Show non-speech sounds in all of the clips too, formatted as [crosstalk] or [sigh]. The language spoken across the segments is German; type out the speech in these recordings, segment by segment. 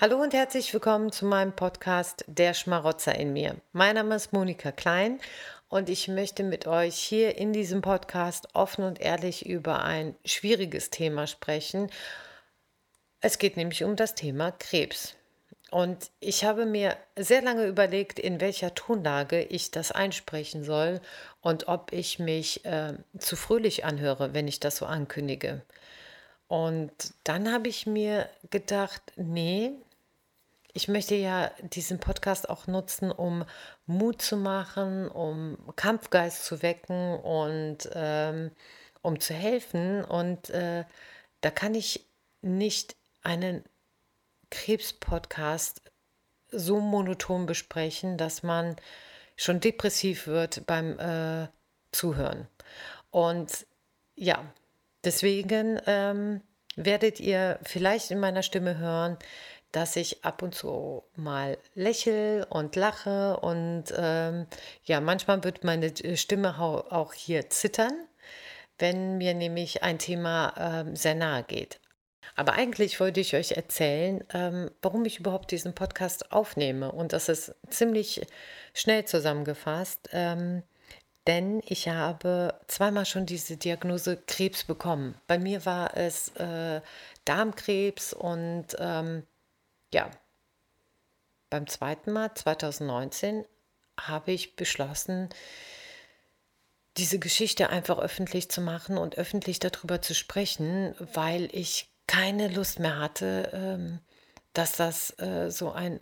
Hallo und herzlich willkommen zu meinem Podcast Der Schmarotzer in mir. Mein Name ist Monika Klein und ich möchte mit euch hier in diesem Podcast offen und ehrlich über ein schwieriges Thema sprechen. Es geht nämlich um das Thema Krebs. Und ich habe mir sehr lange überlegt, in welcher Tonlage ich das einsprechen soll und ob ich mich äh, zu fröhlich anhöre, wenn ich das so ankündige. Und dann habe ich mir gedacht, nee, ich möchte ja diesen Podcast auch nutzen, um Mut zu machen, um Kampfgeist zu wecken und ähm, um zu helfen. Und äh, da kann ich nicht einen Krebs-Podcast so monoton besprechen, dass man schon depressiv wird beim äh, Zuhören. Und ja, deswegen ähm, werdet ihr vielleicht in meiner Stimme hören, dass ich ab und zu mal lächle und lache und ähm, ja, manchmal wird meine äh, Stimme auch hier zittern, wenn mir nämlich ein Thema ähm, sehr nahe geht. Aber eigentlich wollte ich euch erzählen, ähm, warum ich überhaupt diesen Podcast aufnehme. Und das ist ziemlich schnell zusammengefasst, ähm, denn ich habe zweimal schon diese Diagnose Krebs bekommen. Bei mir war es äh, Darmkrebs und ähm, ja, beim zweiten Mal, 2019, habe ich beschlossen, diese Geschichte einfach öffentlich zu machen und öffentlich darüber zu sprechen, weil ich keine Lust mehr hatte, ähm, dass das äh, so ein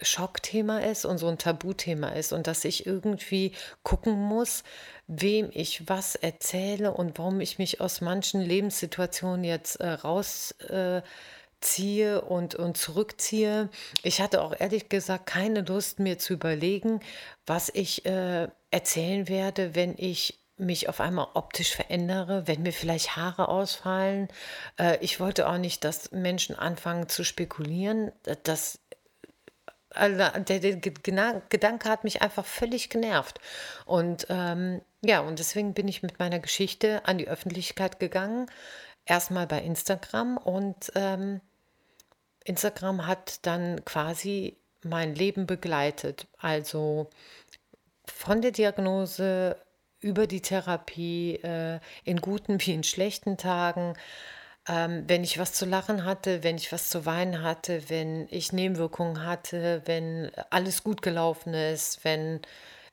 Schockthema ist und so ein Tabuthema ist und dass ich irgendwie gucken muss, wem ich was erzähle und warum ich mich aus manchen Lebenssituationen jetzt äh, raus äh, ziehe und, und zurückziehe. Ich hatte auch ehrlich gesagt keine Lust, mir zu überlegen, was ich äh, erzählen werde, wenn ich mich auf einmal optisch verändere, wenn mir vielleicht Haare ausfallen. Äh, ich wollte auch nicht, dass Menschen anfangen zu spekulieren. Das, also der, der Gedanke hat mich einfach völlig genervt. Und ähm, ja, und deswegen bin ich mit meiner Geschichte an die Öffentlichkeit gegangen. Erstmal bei Instagram und ähm, Instagram hat dann quasi mein Leben begleitet. Also von der Diagnose über die Therapie, äh, in guten wie in schlechten Tagen. Ähm, wenn ich was zu lachen hatte, wenn ich was zu weinen hatte, wenn ich Nebenwirkungen hatte, wenn alles gut gelaufen ist, wenn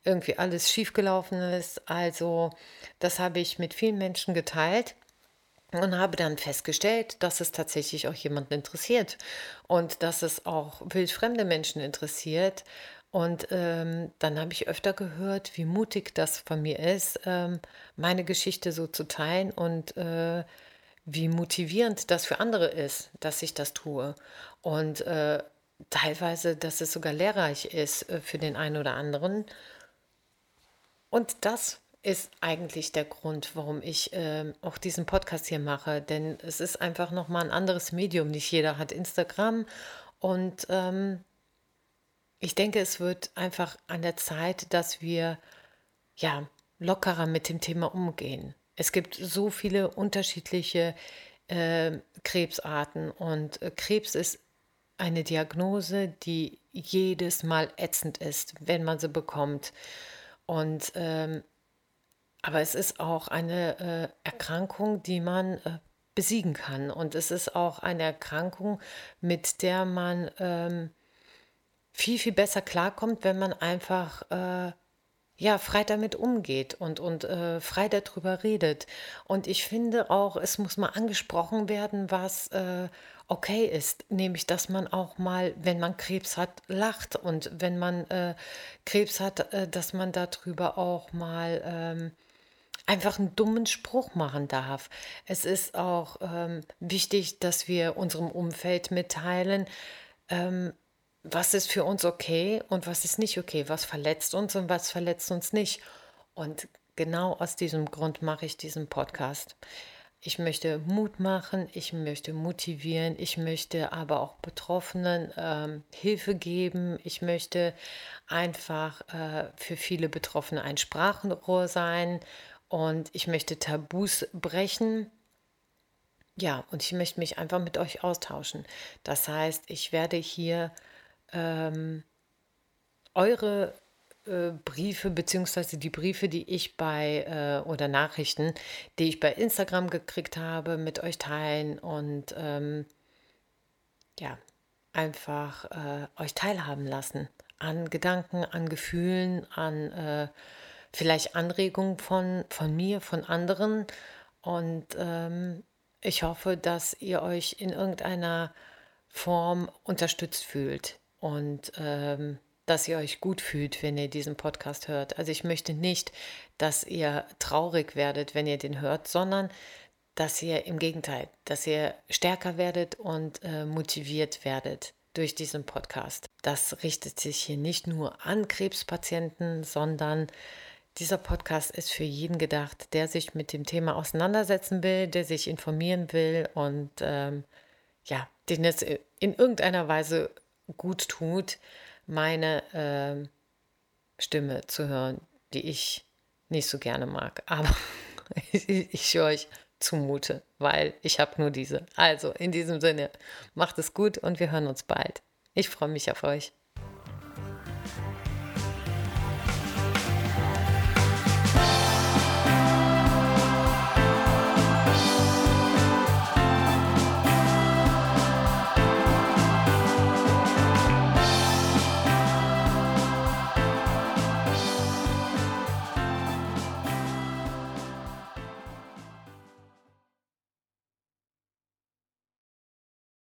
irgendwie alles schief gelaufen ist. Also das habe ich mit vielen Menschen geteilt und habe dann festgestellt, dass es tatsächlich auch jemanden interessiert und dass es auch wildfremde Menschen interessiert. Und ähm, dann habe ich öfter gehört, wie mutig das von mir ist, ähm, meine Geschichte so zu teilen und äh, wie motivierend das für andere ist, dass ich das tue. Und äh, teilweise, dass es sogar lehrreich ist äh, für den einen oder anderen. Und das ist eigentlich der Grund, warum ich äh, auch diesen Podcast hier mache. Denn es ist einfach nochmal ein anderes Medium. Nicht jeder hat Instagram. Und ähm, ich denke, es wird einfach an der Zeit, dass wir ja lockerer mit dem Thema umgehen. Es gibt so viele unterschiedliche äh, Krebsarten und äh, Krebs ist eine Diagnose, die jedes Mal ätzend ist, wenn man sie bekommt. Und ähm, aber es ist auch eine äh, Erkrankung, die man äh, besiegen kann. Und es ist auch eine Erkrankung, mit der man ähm, viel, viel besser klarkommt, wenn man einfach äh, ja, frei damit umgeht und, und äh, frei darüber redet. Und ich finde auch, es muss mal angesprochen werden, was äh, okay ist, nämlich dass man auch mal, wenn man Krebs hat, lacht und wenn man äh, Krebs hat, äh, dass man darüber auch mal ähm, einfach einen dummen Spruch machen darf. Es ist auch ähm, wichtig, dass wir unserem Umfeld mitteilen, ähm, was ist für uns okay und was ist nicht okay, was verletzt uns und was verletzt uns nicht. Und genau aus diesem Grund mache ich diesen Podcast. Ich möchte Mut machen, ich möchte motivieren, ich möchte aber auch Betroffenen ähm, Hilfe geben. Ich möchte einfach äh, für viele Betroffene ein Sprachenrohr sein und ich möchte Tabus brechen. ja, und ich möchte mich einfach mit euch austauschen. Das heißt, ich werde hier ähm, eure äh, Briefe beziehungsweise die Briefe, die ich bei äh, oder Nachrichten, die ich bei Instagram gekriegt habe, mit euch teilen und ähm, ja, einfach äh, euch teilhaben lassen an Gedanken, an Gefühlen, an äh, vielleicht Anregungen von, von mir, von anderen. Und ähm, ich hoffe, dass ihr euch in irgendeiner Form unterstützt fühlt und ähm, dass ihr euch gut fühlt, wenn ihr diesen Podcast hört. Also ich möchte nicht, dass ihr traurig werdet, wenn ihr den hört, sondern dass ihr im Gegenteil, dass ihr stärker werdet und äh, motiviert werdet durch diesen Podcast. Das richtet sich hier nicht nur an Krebspatienten, sondern dieser Podcast ist für jeden gedacht, der sich mit dem Thema auseinandersetzen will, der sich informieren will und ähm, ja, den es in irgendeiner Weise gut tut, meine äh, Stimme zu hören, die ich nicht so gerne mag. Aber [laughs] ich, ich euch zumute, weil ich habe nur diese. Also in diesem Sinne, macht es gut und wir hören uns bald. Ich freue mich auf euch.